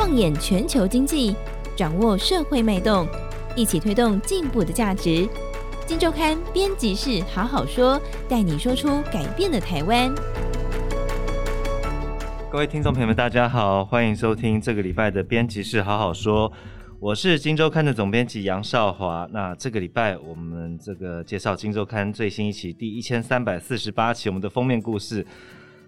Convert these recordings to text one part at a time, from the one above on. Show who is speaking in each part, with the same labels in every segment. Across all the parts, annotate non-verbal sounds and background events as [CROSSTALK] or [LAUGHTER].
Speaker 1: 放眼全球经济，掌握社会脉动，一起推动进步的价值。金周刊编辑室好好说，带你说出改变的台湾。
Speaker 2: 各位听众朋友们，大家好，欢迎收听这个礼拜的编辑室好好说。我是金周刊的总编辑杨少华。那这个礼拜我们这个介绍金周刊最新一期第一千三百四十八期，我们的封面故事。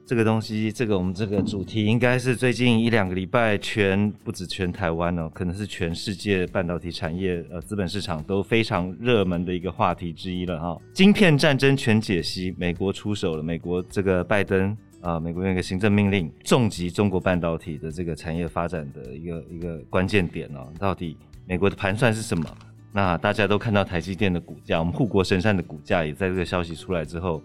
Speaker 2: 这个东西，这个我们这个主题应该是最近一两个礼拜全不止全台湾哦，可能是全世界半导体产业呃资本市场都非常热门的一个话题之一了哈、哦。晶片战争全解析，美国出手了，美国这个拜登啊、美国有一个行政命令，重击中国半导体的这个产业发展的一个一个关键点哦。到底美国的盘算是什么？那大家都看到台积电的股价，我们护国神山的股价也在这个消息出来之后。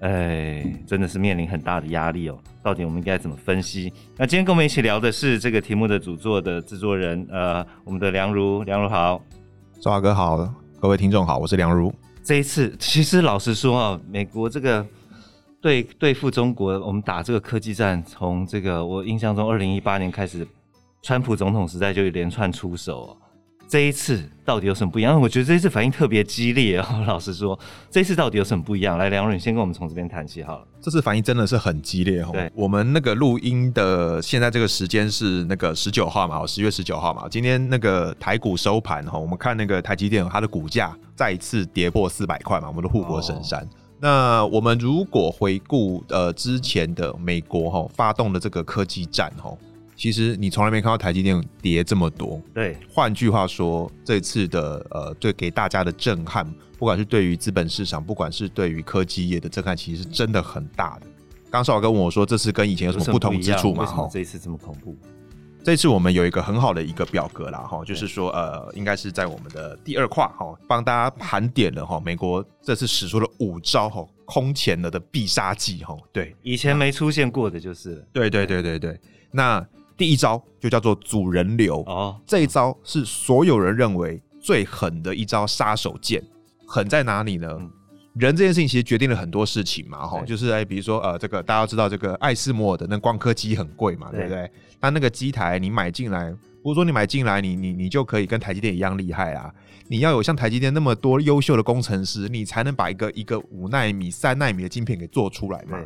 Speaker 2: 哎，真的是面临很大的压力哦。到底我们应该怎么分析？那今天跟我们一起聊的是这个题目的主作的制作人，呃，我们的梁如，梁如好，
Speaker 3: 周华哥好，各位听众好，我是梁如。
Speaker 2: 这一次，其实老实说啊，美国这个对对付中国，我们打这个科技战，从这个我印象中，二零一八年开始，川普总统时代就一连串出手。这一次到底有什么不一样？我觉得这一次反应特别激烈哦。[LAUGHS] 老实说，这一次到底有什么不一样？来，梁如，你先跟我们从这边谈起好了。
Speaker 3: 这次反应真的是很激烈哦。对，我们那个录音的现在这个时间是那个十九号嘛，十月十九号嘛。今天那个台股收盘哈，我们看那个台积电它的股价再一次跌破四百块嘛，我们的护国神山。哦。那我们如果回顾呃之前的美国哈发动的这个科技战哈。其实你从来没看到台积电跌这么多。对，换句话说，这次的呃，对给大家的震撼，不管是对于资本市场，不管是对于科技业的震撼，其实是真的很大的。刚少华跟我说，这次跟以前有什么不同之处吗？
Speaker 2: 为什么这一次这么恐怖？
Speaker 3: 这次我们有一个很好的一个表格啦，哈，就是说呃，应该是在我们的第二块哈，帮大家盘点了哈，美国这次使出了五招哈，空前了的必杀技哈，对，
Speaker 2: 以前没出现过的就是，
Speaker 3: 对对对对对，那。第一招就叫做主人流哦，这一招是所有人认为最狠的一招杀手锏。狠在哪里呢？嗯、人这件事情其实决定了很多事情嘛，哈，就是哎，比如说呃，这个大家知道这个爱斯摩尔的那光刻机很贵嘛，对不对？那那个机台你买进来，不是说你买进来你你你就可以跟台积电一样厉害啊，你要有像台积电那么多优秀的工程师，你才能把一个一个五纳米、三纳米的晶片给做出来嘛。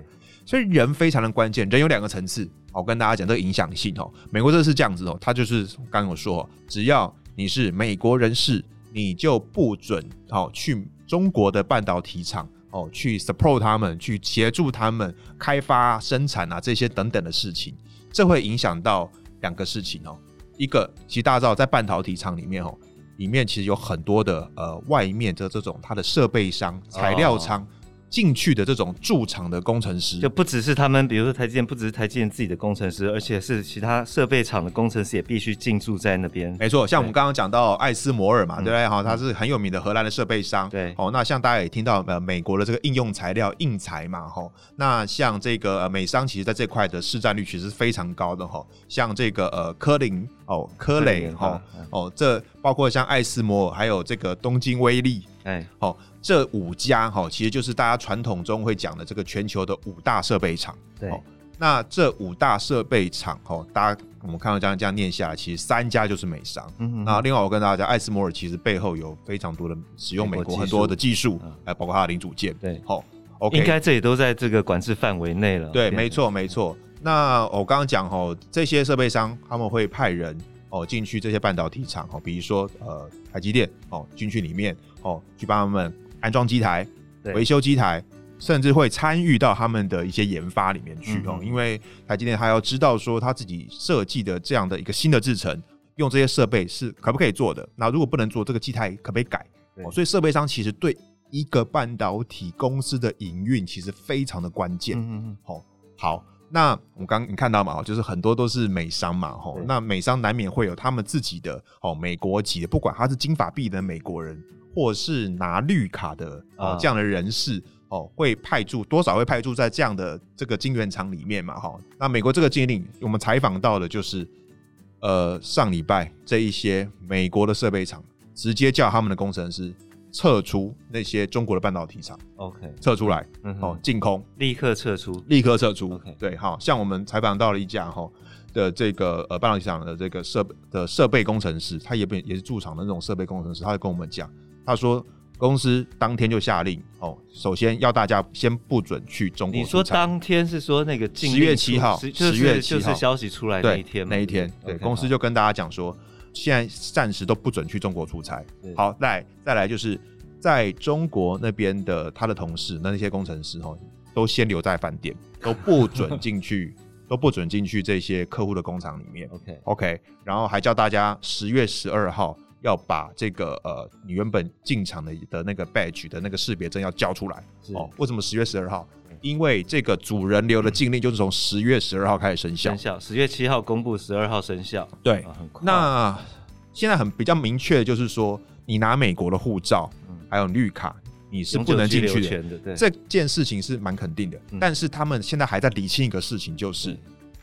Speaker 3: 所以人非常的关键，人有两个层次。我跟大家讲这个影响性哦，美国这是这样子哦，他就是刚刚有说，只要你是美国人士，你就不准哦去中国的半导体厂哦去 support 他们，去协助他们开发生产啊这些等等的事情，这会影响到两个事情哦。一个，其实大家知道在半导体厂里面哦，里面其实有很多的呃外面的这种它的设备商、材料商。哦进去的这种驻厂的工程师，
Speaker 2: 就不只是他们，比如说台积电，不只是台积电自己的工程师，而且是其他设备厂的工程师也必须进驻在那边。
Speaker 3: 没错，像我们刚刚讲到艾斯摩尔嘛，对不对？哈，他是很有名的荷兰的设备商。对，哦，那像大家也听到呃，美国的这个应用材料硬材嘛，哈，那像这个呃美商，其实在这块的市占率其实是非常高的哈。像这个呃科林哦，科雷哈哦，这包括像艾斯摩尔，还有这个东京威力，哎，好。这五家哈，其实就是大家传统中会讲的这个全球的五大设备厂。对，那这五大设备厂哈，大家我们看到这样这样念下来，其实三家就是美商。嗯哼，那另外我跟大家讲，艾斯摩尔其实背后有非常多的使用美国很多的技术，还包括它的零组件。对，好，OK，
Speaker 2: 应该这也都在这个管制范围内了。
Speaker 3: 对，没错没错。那我刚刚讲哦，这些设备商他们会派人哦进去这些半导体厂哦，比如说呃台积电哦进去里面哦去帮他们。安装机台、维修机台，甚至会参与到他们的一些研发里面去哦。因为台积电他要知道说他自己设计的这样的一个新的制程，用这些设备是可不可以做的？那如果不能做，这个机台可不可以改？所以设备商其实对一个半导体公司的营运其实非常的关键。嗯嗯好，好，那我刚你看到嘛，就是很多都是美商嘛，吼，那美商难免会有他们自己的哦，美国籍的，不管他是金发碧眼的美国人。或是拿绿卡的哦，这样的人士哦，会派驻多少会派驻在这样的这个晶圆厂里面嘛？哈，那美国这个禁令，我们采访到的就是，呃，上礼拜这一些美国的设备厂直接叫他们的工程师撤出那些中国的半导体厂，OK，撤出来，嗯，哦，净空，
Speaker 2: 立刻撤出，
Speaker 3: 立刻撤出，OK，对，好像我们采访到了一家哈。的这个呃半导体厂的这个设的设备工程师，他也不也是驻厂的那种设备工程师，他就跟我们讲，他说公司当天就下令哦，首先要大家先不准去中国。
Speaker 2: 你说当天是说那个
Speaker 3: 十月七号，十月七号。
Speaker 2: 就是消息出来那一天
Speaker 3: 那一天，对，公司就跟大家讲说，现在暂时都不准去中国出差。好，来再来就是在中国那边的他的同事，那那些工程师哦，都先留在饭店，都不准进去。[LAUGHS] 都不准进去这些客户的工厂里面。
Speaker 2: OK
Speaker 3: OK，然后还叫大家十月十二号要把这个呃你原本进厂的的那个 badge 的那个识别证要交出来。哦，为什么十月十二号？因为这个主人流的禁令就是从十月十二号开始生效。
Speaker 2: 生效，十月七号公布，十二号生效。
Speaker 3: 对，啊、那现在很比较明确的就是说，你拿美国的护照，还有绿卡。你是不能进去的，的对，这件事情是蛮肯定的。嗯、但是他们现在还在理清一个事情，就是、嗯、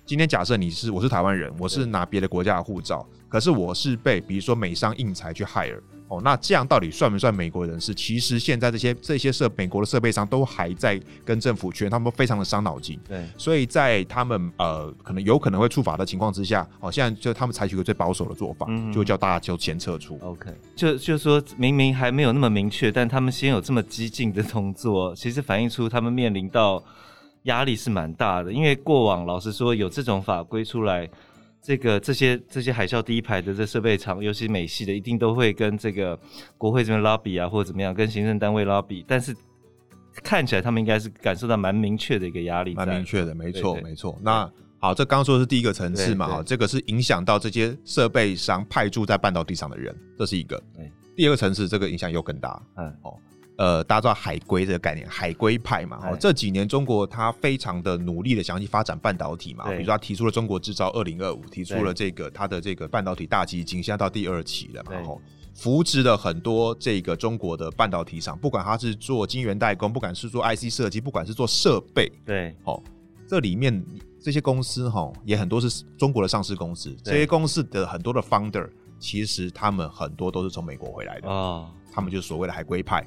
Speaker 3: 今天假设你是我是台湾人，我是拿别的国家的护照，可是我是被比如说美商印材去 hire。哦，那这样到底算不算美国人士？其实现在这些这些设美国的设备商都还在跟政府圈，他们都非常的伤脑筋。
Speaker 2: 对，
Speaker 3: 所以在他们呃可能有可能会触法的情况之下，哦，现在就他们采取个最保守的做法，嗯、就叫大家就先撤出。
Speaker 2: OK，就就说明明还没有那么明确，但他们先有这么激进的动作，其实反映出他们面临到压力是蛮大的。因为过往老实说有这种法规出来。这个这些这些海啸第一排的这设备厂，尤其美系的，一定都会跟这个国会这边 lobby 啊，或者怎么样，跟行政单位 lobby。但是看起来他们应该是感受到蛮明确的一个压力，
Speaker 3: 蛮明确的，没错没错。那好，这刚刚说的是第一个层次嘛，哈，这个是影响到这些设备商派驻在半导体上的人，这是一个。第二个层次，这个影响又更大。嗯，哦。呃，大家知道海归这个概念，海归派嘛，哦，这几年中国它非常的努力的想要去发展半导体嘛，比如说他提出了中国制造二零二五，提出了这个它的这个半导体大基金，现在到第二期了嘛，然后扶植了很多这个中国的半导体厂，不管它是做晶圆代工，不管是做 IC 设计，不管是做设备，
Speaker 2: 对，
Speaker 3: 哦，这里面这些公司哈也很多是中国的上市公司，这些公司的很多的 founder 其实他们很多都是从美国回来的。啊，他们就是所谓的海归派。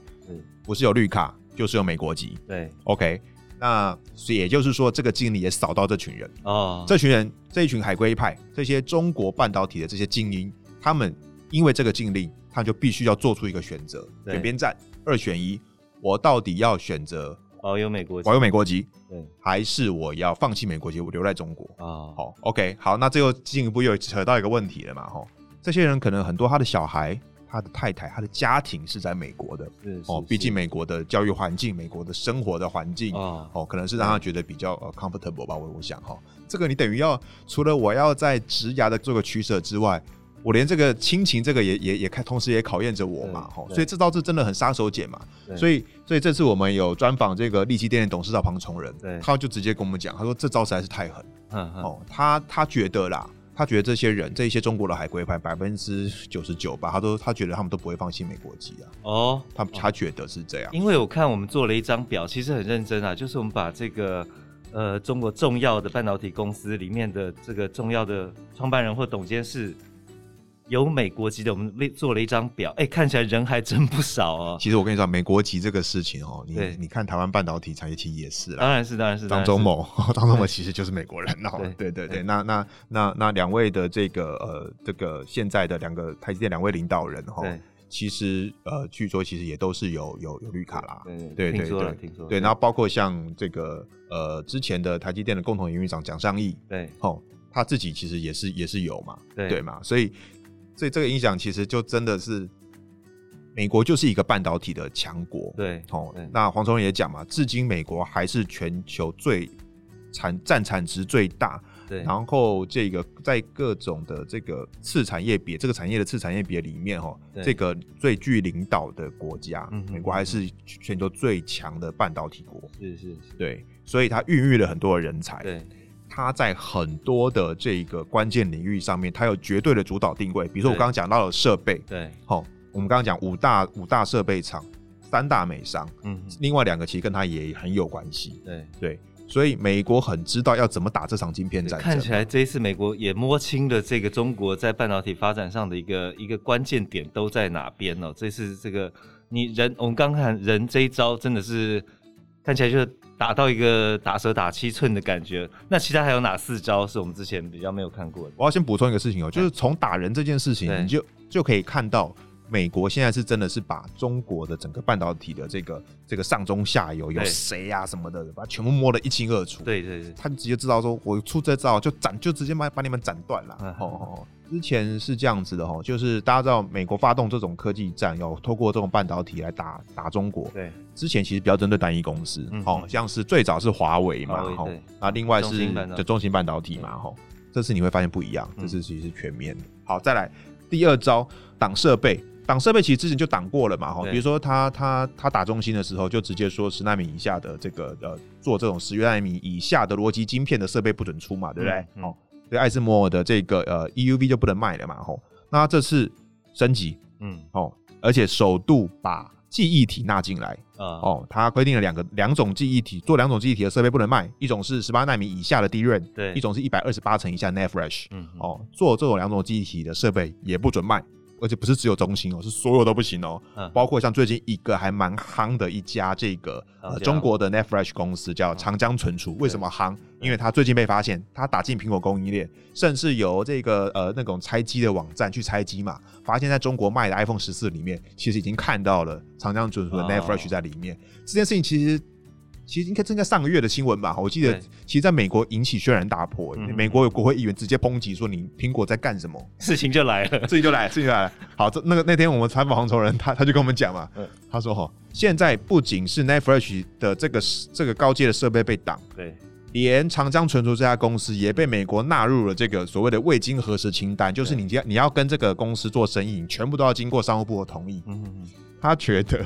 Speaker 3: 不是有绿卡，就是有美国籍。
Speaker 2: 对
Speaker 3: ，OK，那也就是说，这个禁令也扫到这群人
Speaker 2: 哦。
Speaker 3: 这群人，这一群海归派，这些中国半导体的这些精英，他们因为这个禁令，他就必须要做出一个选择，选边站，二选一。我到底要选择
Speaker 2: 保有美国籍，
Speaker 3: 保有美国籍，对，还是我要放弃美国籍，我留在中国？啊、哦，好，OK，好，那这又进一步又扯到一个问题了嘛？哈，这些人可能很多他的小孩。他的太太，他的家庭是在美国的，哦，毕竟美国的教育环境，美国的生活的环境，哦，哦，可能是让他觉得比较呃 comfortable 吧，我我想哈，这个你等于要除了我要在职涯的做个取舍之外，我连这个亲情这个也也也看，同时也考验着我嘛，哈，所以这招是真的很杀手锏嘛，所以所以这次我们有专访这个力积电的董事长庞崇仁，他就直接跟我们讲，他说这招实在是太狠，嗯嗯，哦，他他觉得啦。他觉得这些人，这些中国的海归派，百分之九十九吧，他都他觉得他们都不会放弃美国籍啊。哦，他他觉得是这样。
Speaker 2: 因为我看我们做了一张表，其实很认真啊，就是我们把这个呃中国重要的半导体公司里面的这个重要的创办人或董监事。有美国籍的，我们做了一张表，哎、欸，看起来人还真不少哦。
Speaker 3: 其实我跟你说，美国籍这个事情哦，你你看台湾半导体产业其实也是啦，
Speaker 2: 当然是当然是
Speaker 3: 张忠谋，张忠谋其实就是美国人哦。对对对，那那那那两位的这个呃这个现在的两个台积电两位领导人哈，其实呃据说其实也都是有有有绿卡啦。对对对对，听说了听说了。对，然后包括像这个呃之前的台积电的共同营运长蒋尚义，对，哦，他自己其实也是也是有嘛，对。对嘛，所以。所以这个影响其实就真的是，美国就是一个半导体的强国。
Speaker 2: 对，
Speaker 3: 哦，那黄崇仁也讲嘛，至今美国还是全球最产占产值最大，对，然后这个在各种的这个次产业别，这个产业的次产业别里面，哈，这个最具领导的国家，美国还是全球最强的半导体国。
Speaker 2: 是是是，
Speaker 3: 对，所以它孕育了很多的人才。对。它在很多的这个关键领域上面，它有绝对的主导定位。比如说我刚刚讲到了设备，对，好，我们刚刚讲五大五大设备厂，三大美商，嗯，另外两个其实跟它也很有关系，对对，所以美国很知道要怎么打这场晶片战争。
Speaker 2: 看起来这一次美国也摸清了这个中国在半导体发展上的一个一个关键点都在哪边哦。这次这个你人，我们刚看人这一招真的是。看起来就是打到一个打蛇打七寸的感觉。那其他还有哪四招是我们之前比较没有看过的？
Speaker 3: 我要先补充一个事情哦、喔，就是从打人这件事情，你就就可以看到。美国现在是真的是把中国的整个半导体的这个这个上中下游有谁啊什么的，把它全部摸得一清二楚。
Speaker 2: 对对对，
Speaker 3: 他就直接知道说，我出这招就斩，就直接把把你们斩断了。哦哦，之前是这样子的哈，就是大家知道美国发动这种科技战，要透过这种半导体来打打中国。
Speaker 2: 对，
Speaker 3: 之前其实比较针对单一公司，哦，像是最早是华为嘛，哈，啊，另外是就中芯半导体嘛，哈，这次你会发现不一样，这次其实是全面的。好，再来第二招挡设备。挡设备其实之前就挡过了嘛，哈，比如说他他他打中心的时候，就直接说十纳米以下的这个呃做这种十纳米以下的逻辑晶片的设备不准出嘛，对不对？哦、嗯，所以艾斯摩尔的这个呃 EUV 就不能卖了嘛，吼，那这次升级，嗯，哦，而且首度把记忆体纳进来，啊，哦，他规定了两个两种记忆体做两种记忆体的设备不能卖，一种是十八纳米以下的 DRAM，对，一种是一百二十八层以下 NAND Flash，嗯，哦，做这种两种记忆体的设备也不准卖。而且不是只有中兴哦，是所有都不行哦，包括像最近一个还蛮夯的一家这个呃中国的 Flash 公司叫长江存储，为什么夯？因为它最近被发现，它打进苹果供应链，甚至由这个呃那种拆机的网站去拆机嘛，发现在中国卖的 iPhone 十四里面，其实已经看到了长江存储的 Flash 在里面。这件事情其实。其实应该正在上个月的新闻吧，我记得，其实在美国引起轩然大波，美国有国会议员直接抨击说：“你苹果在干什么？”
Speaker 2: 事情就来了，
Speaker 3: 事情就来了，事情就来了。[LAUGHS] 好，这那个那天我们采访黄崇仁，他他就跟我们讲嘛，他说：“哈，现在不仅是 Flash 的这个这个高阶的设备被挡，对，连长江存储这家公司也被美国纳入了这个所谓的未经核实清单，就是你要你要跟这个公司做生意，你全部都要经过商务部的同意。”嗯。他觉得，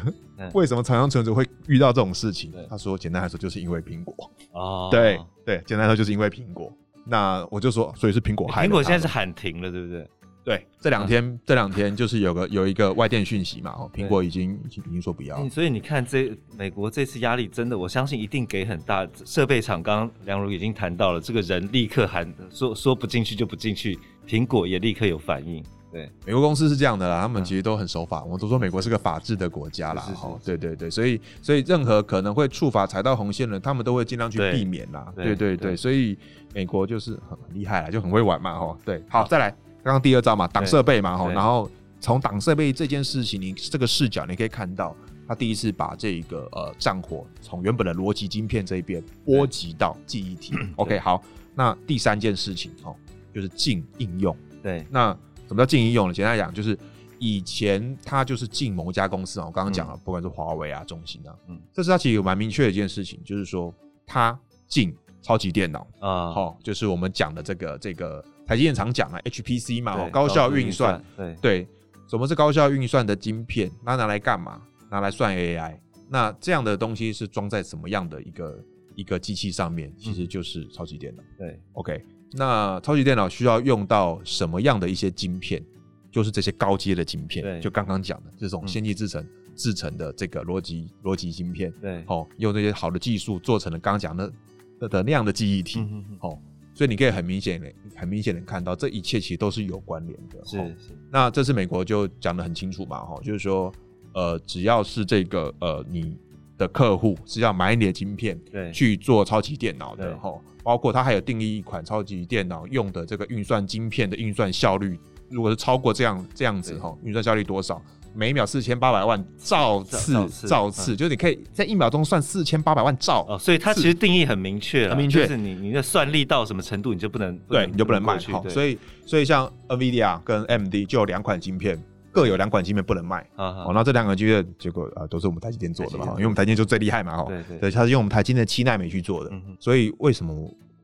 Speaker 3: 为什么长江存储会遇到这种事情？他说，简单来说，就是因为苹果。哦，对对，简单来说就是因为苹果。那我就说，所以是苹果害。苹
Speaker 2: 果现在是喊停了，对不对？
Speaker 3: 对，这两天这两天就是有个有一个外电讯息嘛，哦，苹果已经已经已经说不要了。
Speaker 2: 所以你看，这美国这次压力真的，我相信一定给很大。设备厂刚刚梁如已经谈到了，这个人立刻喊说说不进去就不进去，苹果也立刻有反应。对，美
Speaker 3: 国公司是这样的啦，他们其实都很守法。我们都说美国是个法治的国家啦，哈，对对对，所以所以任何可能会触法踩到红线的，他们都会尽量去避免啦。对对对，所以美国就是很厉害啦，就很会玩嘛，哈。对，好，再来，刚刚第二招嘛，挡设备嘛，哈，然后从挡设备这件事情，你这个视角你可以看到，他第一次把这个呃战火从原本的逻辑晶片这一边波及到记忆体。OK，好，那第三件事情哦，就是进应用。对，那。什么叫进应用呢？简单来讲，就是以前它就是进某家公司啊，我刚刚讲了，不管是华为啊、中兴啊，嗯，这是它其实有蛮明确的一件事情，就是说它进超级电脑啊，好，就是我们讲的这个这个台积电常讲啊，HPC 嘛，高效运算，对对，什么是高效运算的晶片？那拿来干嘛？拿来算 AI。那这样的东西是装在什么样的一个一个机器上面？其实就是超级电脑。对，OK。那超级电脑需要用到什么样的一些晶片？就是这些高阶的晶片，就刚刚讲的这种先进制程制成的这个逻辑逻辑晶片，对，哦，用这些好的技术做成了刚刚讲的的的那样的记忆体，嗯、哼哼哦，所以你可以很明显的、很明显的看到，这一切其实都是有关联的。是是、哦。那这次美国就讲的很清楚嘛，哈、哦，就是说，呃，只要是这个呃你的客户是要买你的晶片，对，去做超级电脑的，哈。包括它还有定义一款超级电脑用的这个运算晶片的运算效率，如果是超过这样这样子哈，运算效率多少？每秒四千八百万兆次兆次，就是你可以在一秒钟算四千八百万兆。哦，
Speaker 2: 所以它其实定义很明确，很明确，就是你你的算力到什么程度，你就不能
Speaker 3: 对，你就不能卖。好，所以所以像 NVIDIA 跟 AMD 就有两款晶片。各有两款晶片不能卖，哦，那这两个晶片结果啊都是我们台积电做的嘛，因为我们台积电就最厉害嘛，哈，对对，它是用我们台积电的七纳米去做的，所以为什么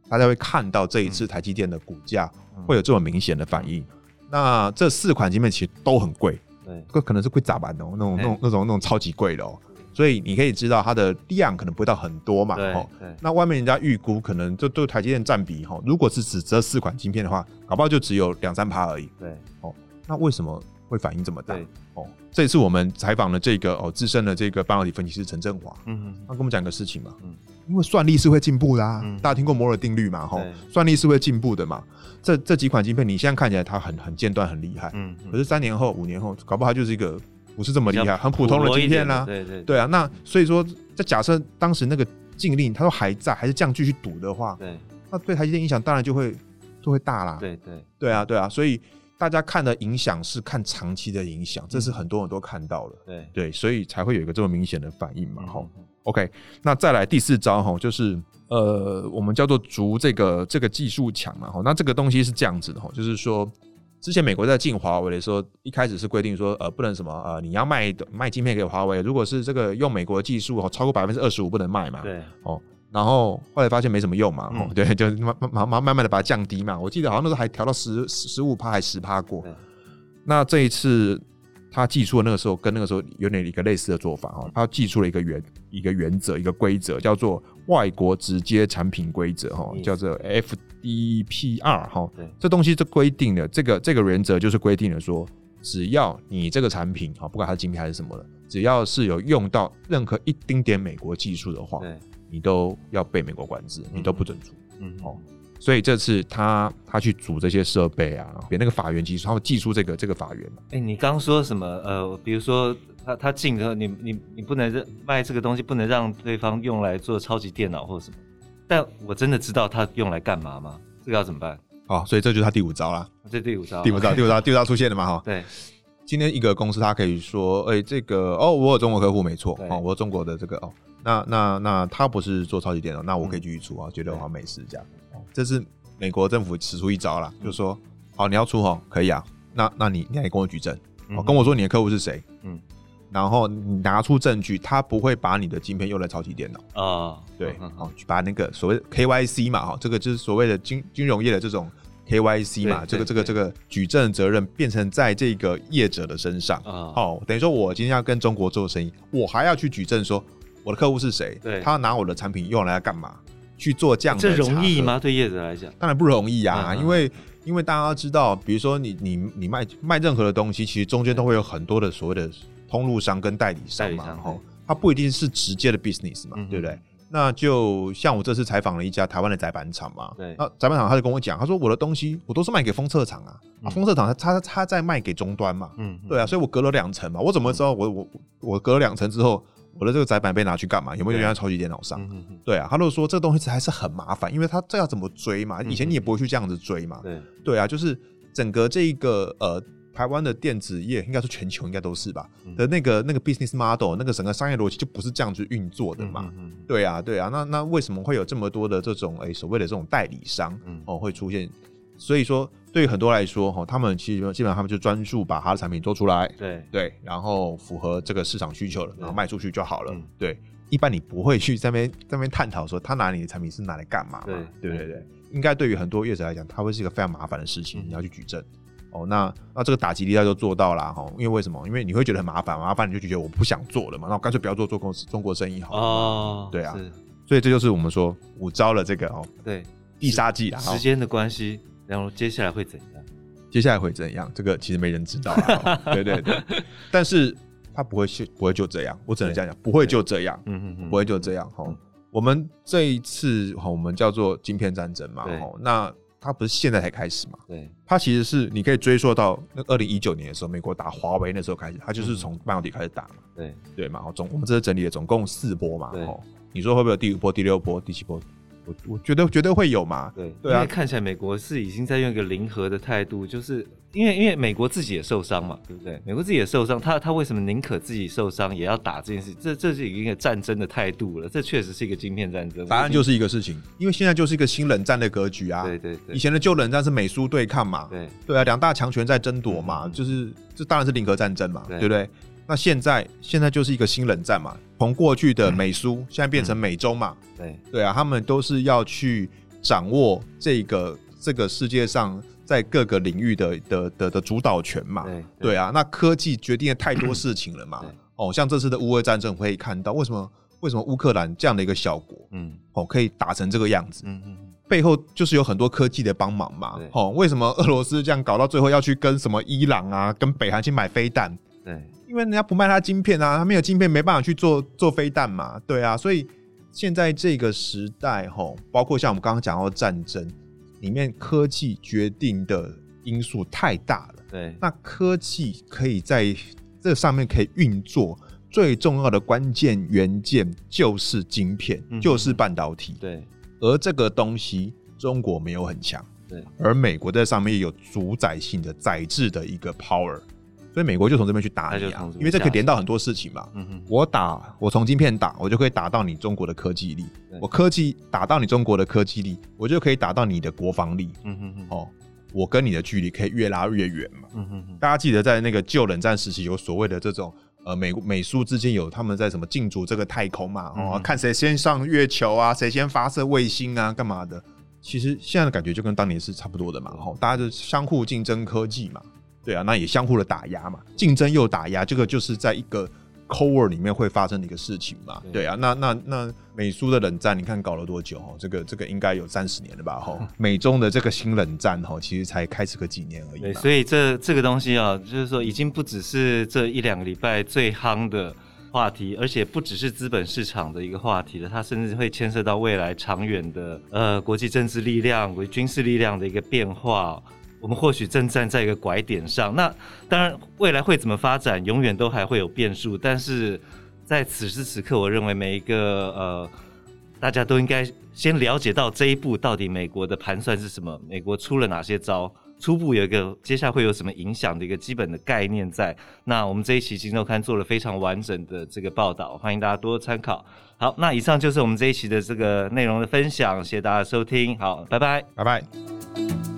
Speaker 3: 大家会看到这一次台积电的股价会有这么明显的反应？那这四款晶片其实都很贵，对，这可能是贵砸版的，那种那种那种那种超级贵的哦，所以你可以知道它的量可能不会到很多嘛，哈，那外面人家预估可能就对台积电占比哈，如果是只这四款晶片的话，搞不好就只有两三趴而已，对，哦，那为什么？会反应这么大。对。哦！这一次我们采访了这个哦资深的这个半导体分析师陈振华，嗯哼，他跟我们讲个事情嘛，嗯，因为算力是会进步的啊，嗯、大家听过摩尔定律嘛，哈对，算力是会进步的嘛。这这几款晶片你现在看起来它很很间断很厉害，嗯，可是三年后五年后搞不好它就是一个不是这么厉害，很普通的晶片啦。
Speaker 2: 对对
Speaker 3: 对。啊，那所以说，在假设当时那个禁令它都还在，还是这样继续赌的话，
Speaker 2: 对，
Speaker 3: 那对台积电影响当然就会就会大啦。
Speaker 2: 对对。
Speaker 3: 对啊对啊，所以大家看的影响是看长期的影响，这是很多人都看到了。
Speaker 2: 对
Speaker 3: 对，所以才会有一个这么明显的反应嘛。哈，OK，那再来第四招哈，就是。呃，我们叫做逐这个这个技术墙嘛，哈，那这个东西是这样子的哈，就是说，之前美国在禁华为的时候，一开始是规定说，呃，不能什么，呃，你要卖卖晶片给华为，如果是这个用美国的技术，超过百分之二十五不能卖嘛，
Speaker 2: 对，
Speaker 3: 哦，然后后来发现没什么用嘛，对，[LAUGHS] 就慢慢慢慢慢的把它降低嘛，我记得好像那时候还调到十十五趴还十趴过，那这一次。他寄出的那个时候，跟那个时候有点一个类似的做法哈。他寄出了一个原一个原则，一个规则，叫做外国直接产品规则哈，叫做 FDPR 哈。这东西就规定了这个这个原则就是规定了说，只要你这个产品哈，不管它是精品还是什么的，只要是有用到任何一丁点美国技术的话，你都要被美国管制，你都不准出。嗯，好。所以这次他他去组这些设备啊，比那个法源技术，他会寄出这个这个法源。
Speaker 2: 哎、欸，你刚说什么？呃，比如说他他进的，你你你不能让卖这个东西，不能让对方用来做超级电脑或者什么。但我真的知道他用来干嘛吗？这个要怎么办？
Speaker 3: 哦，所以这就是他第五招啦。
Speaker 2: 这第五招，
Speaker 3: 第五招，第五招，第五招出现了嘛？哈，
Speaker 2: 对。
Speaker 3: 今天一个公司他可以说，哎、欸，这个哦，我有中国客户没错，哦，我有中国的这个哦，那那那他不是做超级电脑，那我可以继续出啊，觉得我好没事这样。这是。美国政府使出一招啦，就是说，好，你要出哦，可以啊，那那你你来跟我举证，哦，跟我说你的客户是谁，嗯，然后你拿出证据，他不会把你的晶片用来超级电脑啊，对，好，把那个所谓 KYC 嘛，哈，这个就是所谓的金金融业的这种 KYC 嘛，这个这个这个举证责任变成在这个业者的身上啊，好，等于说我今天要跟中国做生意，我还要去举证说我的客户是谁，对，他要拿我的产品用来要干嘛？去做这样的，这
Speaker 2: 容易吗？对业者来讲，
Speaker 3: 当然不容易啊，嗯嗯，因为因为大家知道，比如说你你你卖卖任何的东西，其实中间都会有很多的所谓的通路商跟代理商嘛，哈，它不一定是直接的 business 嘛，嗯、对不对？那就像我这次采访了一家台湾的载板厂嘛，对，那载板厂他就跟我讲，他说我的东西我都是卖给封测厂啊，嗯、啊，封测厂他他他在卖给终端嘛，嗯，对啊，所以我隔了两层嘛，我怎么知道我我我隔了两层之后？我的这个载板被拿去干嘛？有没有用在超级电脑上？对，啊，他如果说这个东西还是很麻烦，因为他这要怎么追嘛？以前你也不会去这样子追嘛。对对啊，就是整个这一个呃台湾的电子业，应该是全球应该都是吧？的那个那个 business model，那个整个商业逻辑就不是这样子运作的嘛。对啊，对啊，那那为什么会有这么多的这种哎所谓的这种代理商哦会出现？所以说。对于很多来说，哈，他们其实基本上他们就专注把他的产品做出来，对对，然后符合这个市场需求了，然后卖出去就好了。对，一般你不会去在那边在那边探讨说他拿你的产品是拿来干嘛嘛？对对对对，应该对于很多业者来讲，它会是一个非常麻烦的事情，你要去举证。哦，那那这个打击力他就做到了哈，因为为什么？因为你会觉得很麻烦，麻烦你就觉得我不想做了嘛，那我干脆不要做做公司中国生意好了。哦，对啊，所以这就是我们说五招了这个哦，对，必杀技啊，
Speaker 2: 时间的关系。然后接下来会怎样？
Speaker 3: 接下来会怎样？这个其实没人知道啊。[LAUGHS] 对对对，但是他不会是不会就这样，我只能这样讲，不会就这样。嗯嗯嗯，不会就这样。哈，我们这一次哈，我们叫做晶片战争嘛。哈，那它不是现在才开始嘛？对，它其实是你可以追溯到那二零一九年的时候，美国打华为那时候开始，它就是从半导体开始打嘛。对对嘛，总我们这是整理了总共四波嘛。哦，你说会不会有第五波、第六波、第七波？我我觉得绝对会有嘛，对对啊，因为
Speaker 2: 看起来美国是已经在用一个零和的态度，就是因为因为美国自己也受伤嘛，对不对？美国自己也受伤，他他为什么宁可自己受伤也要打这件事？这这是一个战争的态度了，这确实是一个晶片战争。
Speaker 3: 答案就是一个事情，因为现在就是一个新冷战的格局啊，对对对，以前的旧冷战是美苏对抗嘛，对对啊，两大强权在争夺嘛，就是这当然是零和战争嘛，对不对？那现在现在就是一个新冷战嘛，从过去的美苏现在变成美洲嘛，对。对啊，他们都是要去掌握这个这个世界上在各个领域的的的的主导权嘛，对。啊，那科技决定了太多 [CLEARS THROAT] 事情了嘛，哦，像这次的乌俄战争可以看到为什么为什么乌克兰这样的一个小国，嗯，哦可以打成这个样子，嗯嗯，背后就是有很多科技的帮忙嘛，哦，为什么俄罗斯这样搞到最后要去跟什么伊朗啊跟北韩去买飞弹？对。因为人家不卖他晶片啊，他没有晶片，没办法去做做飞弹嘛，对啊，所以现在这个时代吼，包括像我们刚刚讲到战争里面，科技决定的因素太大了。对，那科技可以在这上面可以运作最重要的关键元件就是晶片，嗯、就是半导体。
Speaker 2: 对，
Speaker 3: 而这个东西中国没有很强。
Speaker 2: 对，
Speaker 3: 而美国在上面有主宰性的宰制的一个 power。所以美国就从这边去打你啊，因为这可以连到很多事情嘛。嗯，我打，我从晶片打，我就可以打到你中国的科技力。我科技打到你中国的科技力，我就可以打到你的国防力。嗯哼哼，哦，我跟你的距离可以越拉越远嘛。嗯哼哼，大家记得在那个旧冷战时期有所谓的这种呃美美苏之间有他们在什么竞逐这个太空嘛？哦，看谁先上月球啊，谁先发射卫星啊，干嘛的？其实现在的感觉就跟当年是差不多的嘛。哦，大家就相互竞争科技嘛。对啊，那也相互的打压嘛，竞争又打压，这个就是在一个 Cold War 里面会发生的一个事情嘛。对啊，那那那美苏的冷战，你看搞了多久？哈，这个这个应该有三十年了吧？哈，[LAUGHS] 美中的这个新冷战，哈，其实才开始个几年而已。
Speaker 2: 对，所以这这个东西啊，就是说已经不只是这一两个礼拜最夯的话题，而且不只是资本市场的一个话题了，它甚至会牵涉到未来长远的呃国际政治力量、国际军事力量的一个变化。我们或许正站在一个拐点上，那当然未来会怎么发展，永远都还会有变数。但是在此时此刻，我认为每一个呃，大家都应该先了解到这一步到底美国的盘算是什么，美国出了哪些招，初步有一个接下来会有什么影响的一个基本的概念在。那我们这一期《今周刊》做了非常完整的这个报道，欢迎大家多多参考。好，那以上就是我们这一期的这个内容的分享，谢谢大家收听，好，拜拜，
Speaker 3: 拜拜。